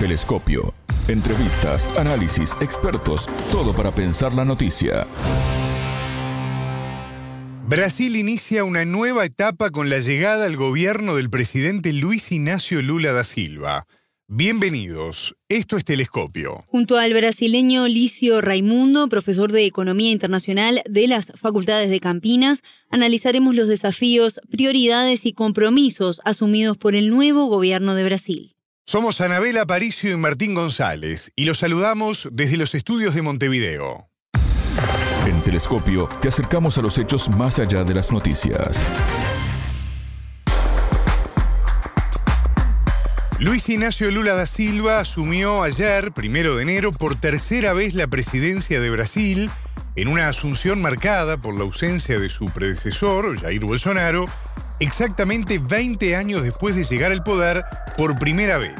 Telescopio. Entrevistas, análisis, expertos, todo para pensar la noticia. Brasil inicia una nueva etapa con la llegada al gobierno del presidente Luis Ignacio Lula da Silva. Bienvenidos, esto es Telescopio. Junto al brasileño Licio Raimundo, profesor de Economía Internacional de las Facultades de Campinas, analizaremos los desafíos, prioridades y compromisos asumidos por el nuevo gobierno de Brasil. Somos Anabela Aparicio y Martín González y los saludamos desde los estudios de Montevideo. En Telescopio te acercamos a los hechos más allá de las noticias. Luis Ignacio Lula da Silva asumió ayer, primero de enero, por tercera vez la presidencia de Brasil, en una asunción marcada por la ausencia de su predecesor, Jair Bolsonaro, exactamente 20 años después de llegar al poder por primera vez.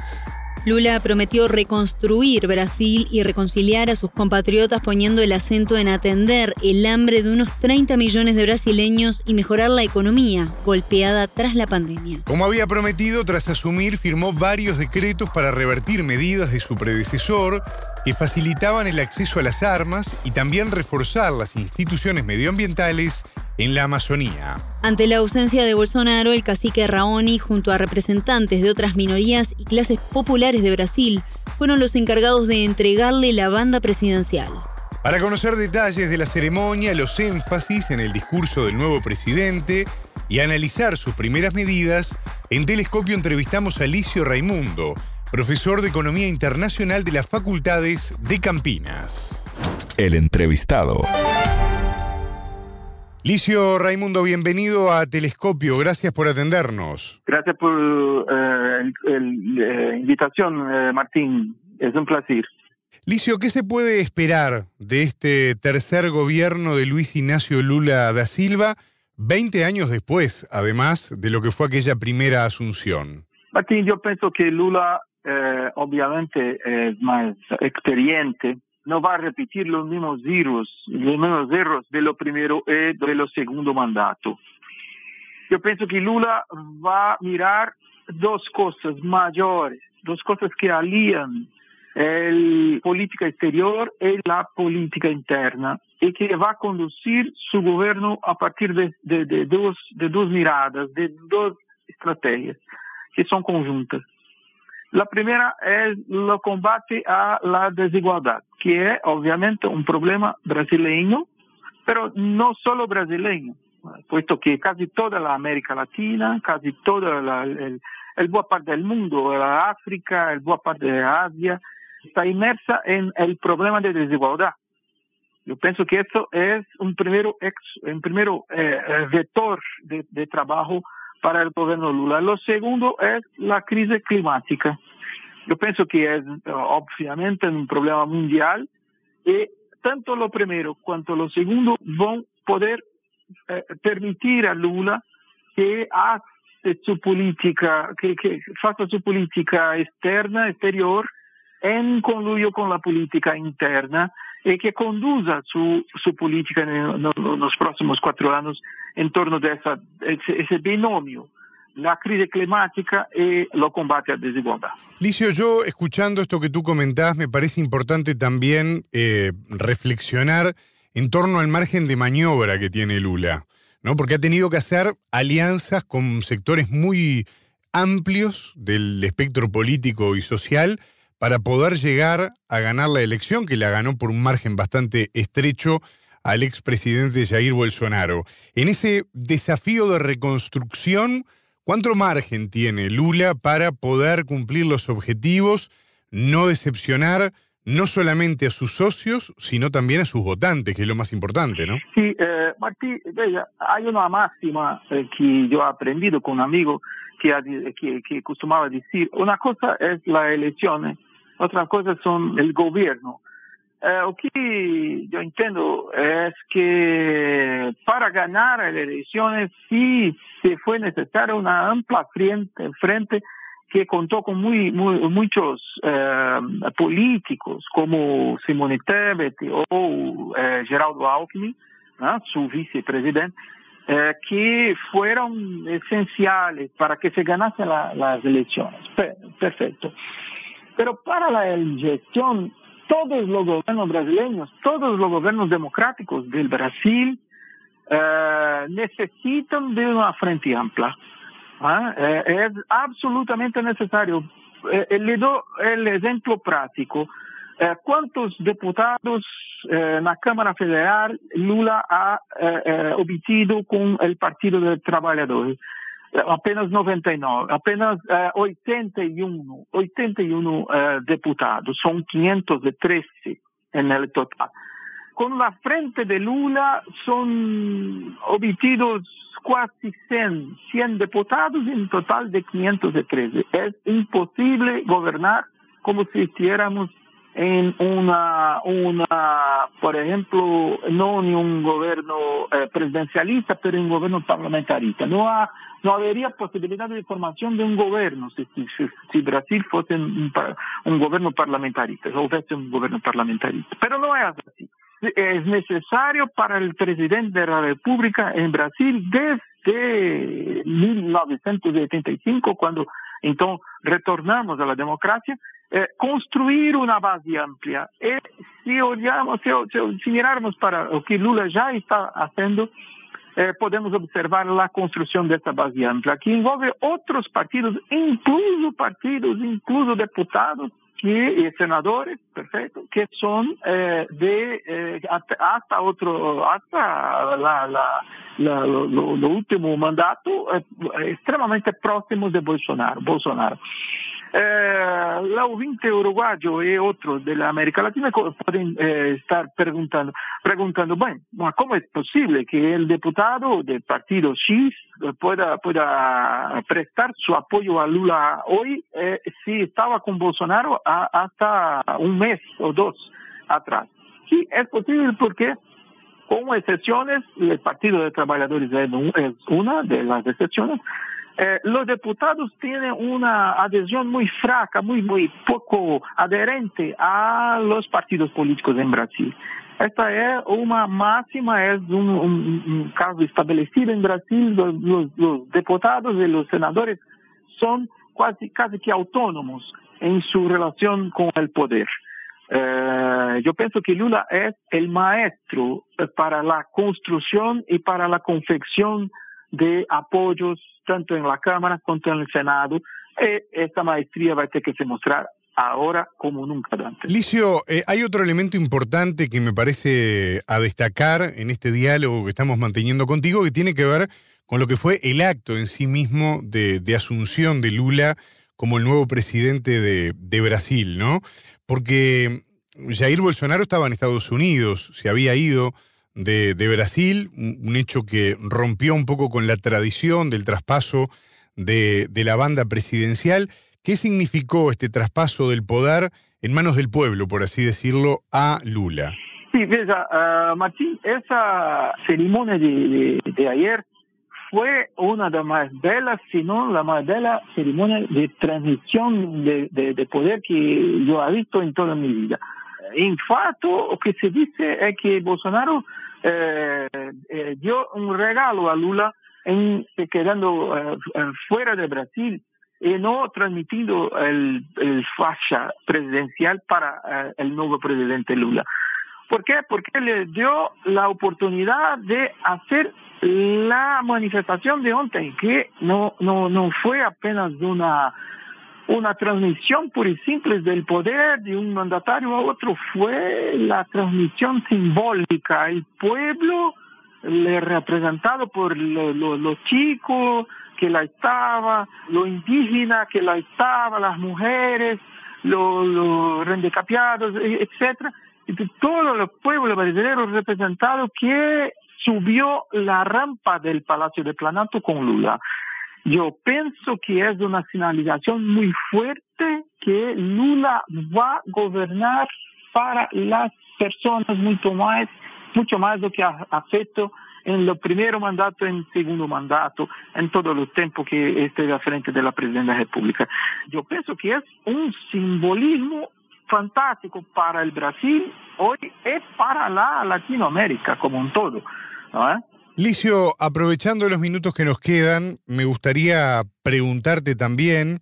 Lula prometió reconstruir Brasil y reconciliar a sus compatriotas poniendo el acento en atender el hambre de unos 30 millones de brasileños y mejorar la economía golpeada tras la pandemia. Como había prometido, tras asumir, firmó varios decretos para revertir medidas de su predecesor que facilitaban el acceso a las armas y también reforzar las instituciones medioambientales en la Amazonía. Ante la ausencia de Bolsonaro, el cacique Raoni, junto a representantes de otras minorías y clases populares de Brasil, fueron los encargados de entregarle la banda presidencial. Para conocer detalles de la ceremonia, los énfasis en el discurso del nuevo presidente y analizar sus primeras medidas, en Telescopio entrevistamos a Alicio Raimundo, profesor de Economía Internacional de las Facultades de Campinas. El entrevistado. Licio Raimundo, bienvenido a Telescopio. Gracias por atendernos. Gracias por la eh, invitación, eh, Martín. Es un placer. Licio, ¿qué se puede esperar de este tercer gobierno de Luis Ignacio Lula da Silva, 20 años después, además, de lo que fue aquella primera asunción? Martín, yo pienso que Lula eh, obviamente es más experiente no va a repetir los mismos errores, los mismos errores de lo primero y de lo segundo mandato. Yo pienso que Lula va a mirar dos cosas mayores, dos cosas que alían la política exterior y la política interna y que va a conducir su gobierno a partir de, dos miradas, de dos estrategias que son conjuntas. La primera es el combate a la desigualdad, que es obviamente un problema brasileño, pero no solo brasileño, puesto que casi toda la América Latina, casi toda la, el, el buena parte del mundo, la África, el buena parte de Asia, está inmersa en el problema de desigualdad. Yo pienso que esto es un primero, un primero eh, eh, vector de, de trabajo para el gobierno Lula. Lo segundo es la crisis climática. Yo pienso que es obviamente un problema mundial y tanto lo primero cuanto lo segundo van a poder eh, permitir a Lula que hace su política, que, que su política externa, exterior, en conluyo con la política interna y que conduza su, su política en, los próximos cuatro años en torno de esa, ese, binomio la crisis climática y lo combate a desigualdad. Licio, yo escuchando esto que tú comentás, me parece importante también eh, reflexionar en torno al margen de maniobra que tiene Lula, ¿no? Porque ha tenido que hacer alianzas con sectores muy amplios del espectro político y social para poder llegar a ganar la elección, que la ganó por un margen bastante estrecho al expresidente Jair Bolsonaro. En ese desafío de reconstrucción, ¿cuánto margen tiene Lula para poder cumplir los objetivos, no decepcionar no solamente a sus socios, sino también a sus votantes, que es lo más importante, ¿no? Sí, eh, Martí, hay una máxima eh, que yo he aprendido con un amigo que, que, que costumaba decir, una cosa es la elección otra cosa son el gobierno. Eh, lo que yo entiendo es que para ganar las elecciones sí se fue necesaria una amplia frente, que contó con muy, muchos eh, políticos como Simone Tebet o eh, Geraldo Alckmin, su vicepresidente, que fueron esenciales para que se ganasen las elecciones. Perfecto. Pero para la gestión, todos los gobiernos brasileños, todos los gobiernos democráticos del Brasil eh, necesitan de una frente amplia. ¿ah? Eh, es absolutamente necesario. Eh, le doy el ejemplo práctico. ¿Cuántos diputados en la Cámara Federal Lula ha eh, obtenido con el Partido de Trabajadores? Apenas 99, apenas 81, 81 diputados, son 513 en el total. Con la frente de Lula son obtenidos casi 100, 100 diputados en total de 513. Es imposible gobernar como si estuviéramos en una, una, por ejemplo, no en un gobierno eh, presidencialista, pero un gobierno parlamentarista. No, ha, no habría posibilidad de formación de un gobierno si, si, si Brasil fuese un, gobierno parlamentarista, o hubiese un gobierno parlamentarista. Pero no es así. Es necesario para el presidente de la República en Brasil desde 1985, cuando entonces retornamos a la democracia, eh, construir una base amplia. Y si, olhamos, si, si, mirarmos para lo que Lula ya está haciendo, eh, podemos observar la construcción de esta base amplia, que envolve otros partidos, incluso partidos, incluso diputados que, senadores, perfecto, que son eh, de eh, hasta, otro, hasta la, lo, lo, último mandato, eh, extremadamente próximos de Bolsonaro. Bolsonaro. Eh, la ouvinte uruguayo y otros de América Latina pueden eh, estar preguntando, preguntando, bueno, ¿cómo es posible que el diputado del partido X pueda, pueda prestar su apoyo a Lula hoy eh, si estaba con Bolsonaro hasta un mes o dos atrás? Sí, es posible porque con excepciones, el Partido de Trabajadores es una de las excepciones, eh, los diputados tienen una adhesión muy fraca, muy, muy poco adherente a los partidos políticos en Brasil. Esta es una máxima, es un, caso establecido en Brasil. Los, diputados y los senadores son casi, casi que autónomos en su relación con el poder. Eh, yo pienso que Lula es el maestro para la construcción y para la confección de apoyos tanto en la Cámara como en el Senado. Eh, esta maestría va a tener que se mostrar ahora como nunca antes. Licio, eh, hay otro elemento importante que me parece a destacar en este diálogo que estamos manteniendo contigo que tiene que ver con lo que fue el acto en sí mismo de, de asunción de Lula como el nuevo presidente de, de, Brasil, ¿no? Porque Jair Bolsonaro estaba en Estados Unidos, se había ido de, de, Brasil, un hecho que rompió un poco con la tradición del traspaso de, de, la banda presidencial. ¿Qué significó este traspaso del poder en manos del pueblo, por así decirlo, a Lula? Sí, veja, uh, Martín, esa ceremonia de, de, ayer fue una de las más belas, si no la más bella ceremonia de transmisión de, de poder que yo he visto en toda mi vida. En fato, lo que se dice es que Bolsonaro eh, eh, dio un regalo a Lula en, quedando eh, fuera de Brasil y no transmitiendo el, el facha presidencial para eh, el nuevo presidente Lula. ¿Por qué? Porque le dio la oportunidad de hacer la manifestación de ontem, que no, no, no fue apenas una una transmisión pura y simple del poder de un mandatario a otro, fue la transmisión simbólica. El pueblo, representado por los lo, lo chicos que la estaba, lo indígena que la estaba, las mujeres, los lo rendecapiados, etcétera, todo el pueblo brasileño representado que subió la rampa del Palacio de Planato con Lula. Yo pienso que es una señalización muy fuerte que Lula va a gobernar para las personas mucho más, mucho más do que ha feito en el primer mandato, en el segundo mandato, en todo el tiempo que estuve a frente de la presidencia de la República. Yo pienso que es un simbolismo fantástico para el Brasil hoy y para la Latinoamérica como un todo. ¿no? Licio, aprovechando los minutos que nos quedan, me gustaría preguntarte también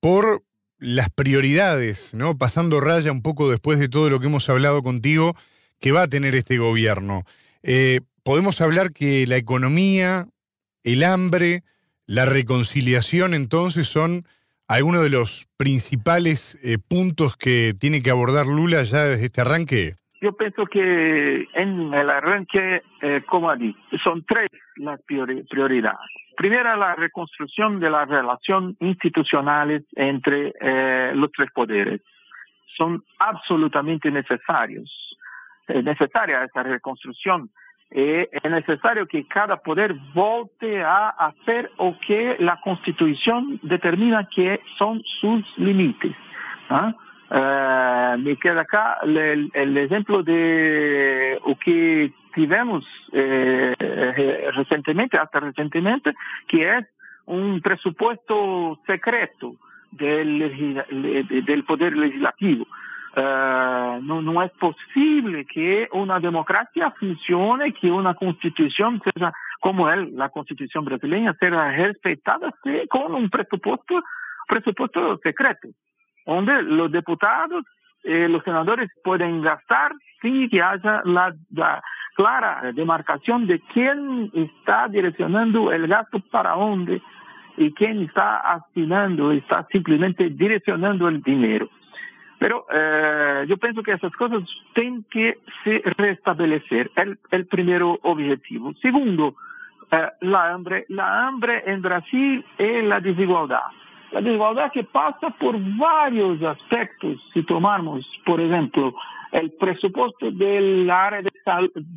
por las prioridades, ¿no? Pasando raya un poco después de todo lo que hemos hablado contigo, que va a tener este gobierno. Eh, podemos hablar que la economía, el hambre, la reconciliación, entonces, son algunos de los principales eh, puntos que tiene que abordar Lula ya desde este arranque. Yo pienso que en el arranque, eh, como dicho, son tres las prioridades. Primera, la reconstrucción de las relaciones institucionales entre eh, los tres poderes. Son absolutamente necesarios. Es necesaria esa reconstrucción. Eh, es necesario que cada poder volte a hacer o que la Constitución determina que son sus límites. ¿ah? Eh, me queda acá el, el, ejemplo de lo que tivemos eh, recientemente, hasta recientemente, que es un presupuesto secreto del, del Poder Legislativo. Uh, no, no, es posible que una democracia funcione, que una constitución sea como es la constitución brasileña, sea respetada con un presupuesto, presupuesto secreto, donde los diputados, eh, los senadores pueden gastar sin que haya la, la clara demarcación de quién está direccionando el gasto para dónde y quién está asignando, está simplemente direccionando el dinero. Pero eh, yo pienso que esas cosas tienen que se restablecer. El, el primer objetivo. Segundo, eh, la hambre. La hambre en Brasil es la desigualdad. La desigualdad que pasa por varios aspectos. Si tomamos, por ejemplo, el presupuesto del área de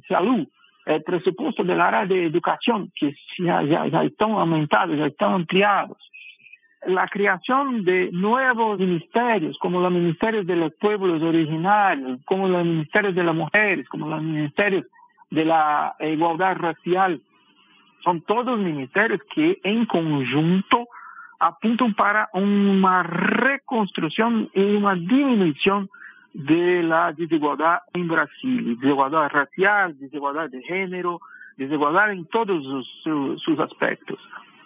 salud, el presupuesto del área de educación, que ya, ya, ya están aumentados, ya están ampliados. La creación de nuevos ministerios, como los ministerios de los pueblos originarios, como los ministerios de las mujeres, como los ministerios de la igualdad racial, son todos ministerios que en conjunto apuntan para una reconstrucción y una disminución de la desigualdad en Brasil, desigualdad racial, desigualdad de género, desigualdad en todos sus, sus aspectos.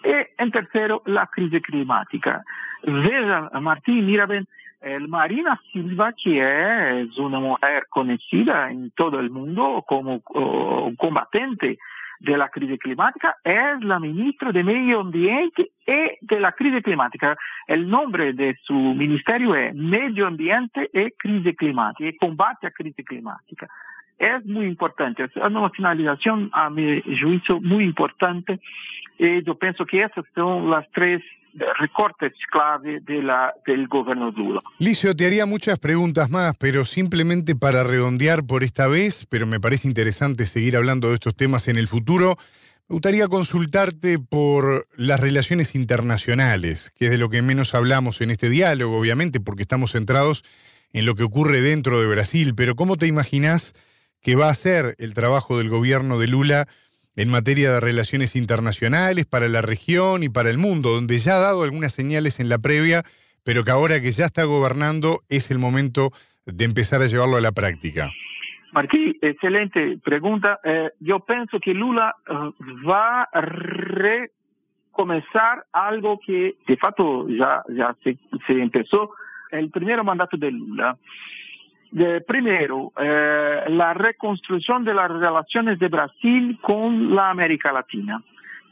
Y en tercero, la crisis climática. Veja, Martín, mira bien, Marina Silva, que es una mujer conocida en todo el mundo como uh, combatiente de la crisis climática es la ministra de Medio Ambiente y de la crisis climática. El nombre de su ministerio es Medio Ambiente y Crisis Climática, y combate a crisis climática. Es muy importante, es una finalización, a mi juicio, muy importante. Y yo pienso que esas son las tres recortes clave de la, del gobierno Lula. Licio, te haría muchas preguntas más, pero simplemente para redondear por esta vez, pero me parece interesante seguir hablando de estos temas en el futuro, me gustaría consultarte por las relaciones internacionales, que es de lo que menos hablamos en este diálogo, obviamente, porque estamos centrados en lo que ocurre dentro de Brasil, pero ¿cómo te imaginas que va a ser el trabajo del gobierno de Lula? En materia de relaciones internacionales para la región y para el mundo, donde ya ha dado algunas señales en la previa, pero que ahora que ya está gobernando es el momento de empezar a llevarlo a la práctica. Martí, excelente pregunta. Eh, yo pienso que Lula eh, va a recomenzar algo que de facto ya, ya se, se empezó. El primer mandato de Lula primero, eh, la reconstrucción de las relaciones de Brasil con la América Latina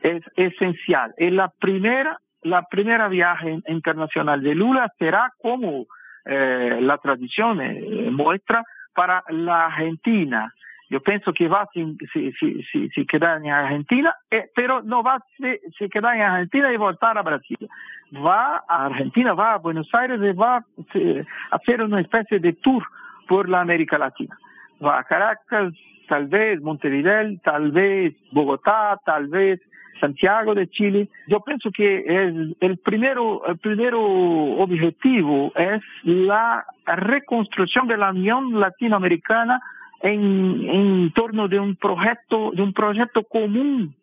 es esencial. Es la primera, la primera viaje internacional de Lula será como eh, la tradición eh, muestra para la Argentina. Yo pienso que va a si, si, si, quedar en Argentina, pero no va se quedar en Argentina y voltar a Brasil. Va a Argentina, va a Buenos Aires y va a hacer una especie de tour por la América Latina. Va a Caracas, tal vez Montevideo, tal vez Bogotá, tal vez Santiago de Chile. Yo pienso que el, el, primero, el primero objetivo es la reconstrucción de la Unión Latinoamericana en, en torno de un proyecto, de un proyecto común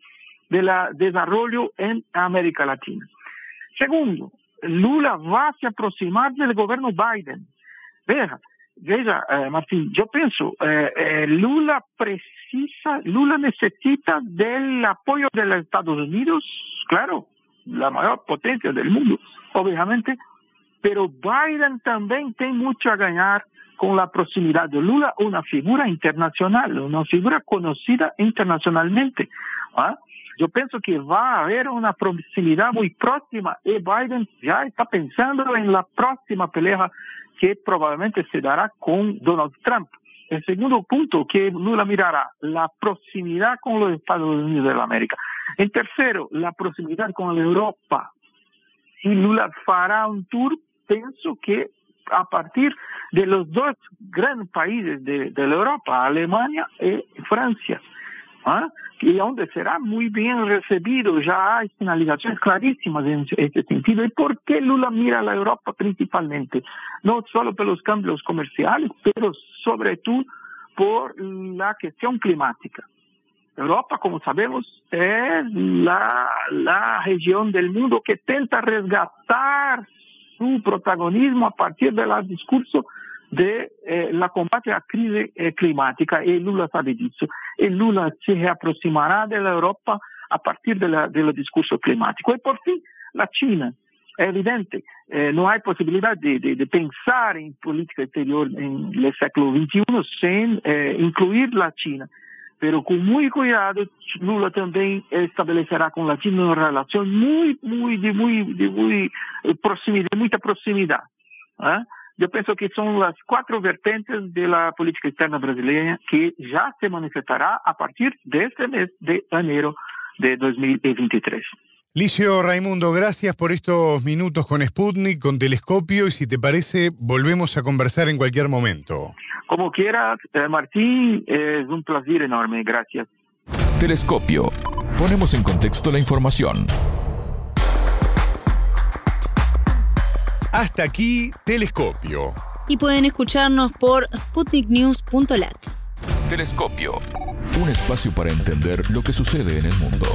de la desarrollo en América Latina. Segundo, Lula va a se aproximar del gobierno Biden. Veja, Veja, eh, Martín, yo pienso, eh, eh, Lula precisa, Lula necesita del apoyo de los Estados Unidos, claro, la mayor potencia del mundo, obviamente, pero Biden también tiene mucho a ganar con la proximidad de Lula, una figura internacional, una figura conocida internacionalmente. ¿ah? Yo pienso que va a haber una proximidad muy próxima y Biden ya está pensando en la próxima pelea que probablemente se dará con Donald Trump. El segundo punto que Lula mirará, la proximidad con los Estados Unidos de América. En tercero, la proximidad con Europa. Si Lula fará un tour, pienso que a partir de los dos grandes países de, de la Europa, Alemania y Francia. ¿Ah? y donde será muy bien recibido. Ya hay finalizaciones clarísimas en este sentido. ¿Y por qué Lula mira a la Europa principalmente? No solo por los cambios comerciales, pero sobre todo por la cuestión climática. Europa, como sabemos, es la, la región del mundo que intenta resgatar su protagonismo a partir del discurso de eh, la combate a crisis eh, climática y Lula sabe eso. Y Lula se reaproximará de la Europa a partir de la, del discurso climático. Y por fin, la China. Es evidente, eh, no hay posibilidad de, de, de, pensar en política exterior en el siglo XXI sin eh, incluir la China. Pero con muy cuidado, Lula también establecerá con la China una relación muy, muy, de muy, de muy proximidad, de mucha proximidad. ¿eh? Yo pienso que son las cuatro vertentes de la política externa brasileña que ya se manifestará a partir de este mes de enero de 2023. Licio Raimundo, gracias por estos minutos con Sputnik, con Telescopio, y si te parece, volvemos a conversar en cualquier momento. Como quieras, eh, Martín, es un placer enorme, gracias. Telescopio. Ponemos en contexto la información. Hasta aquí, Telescopio. Y pueden escucharnos por sputniknews.lat. Telescopio. Un espacio para entender lo que sucede en el mundo.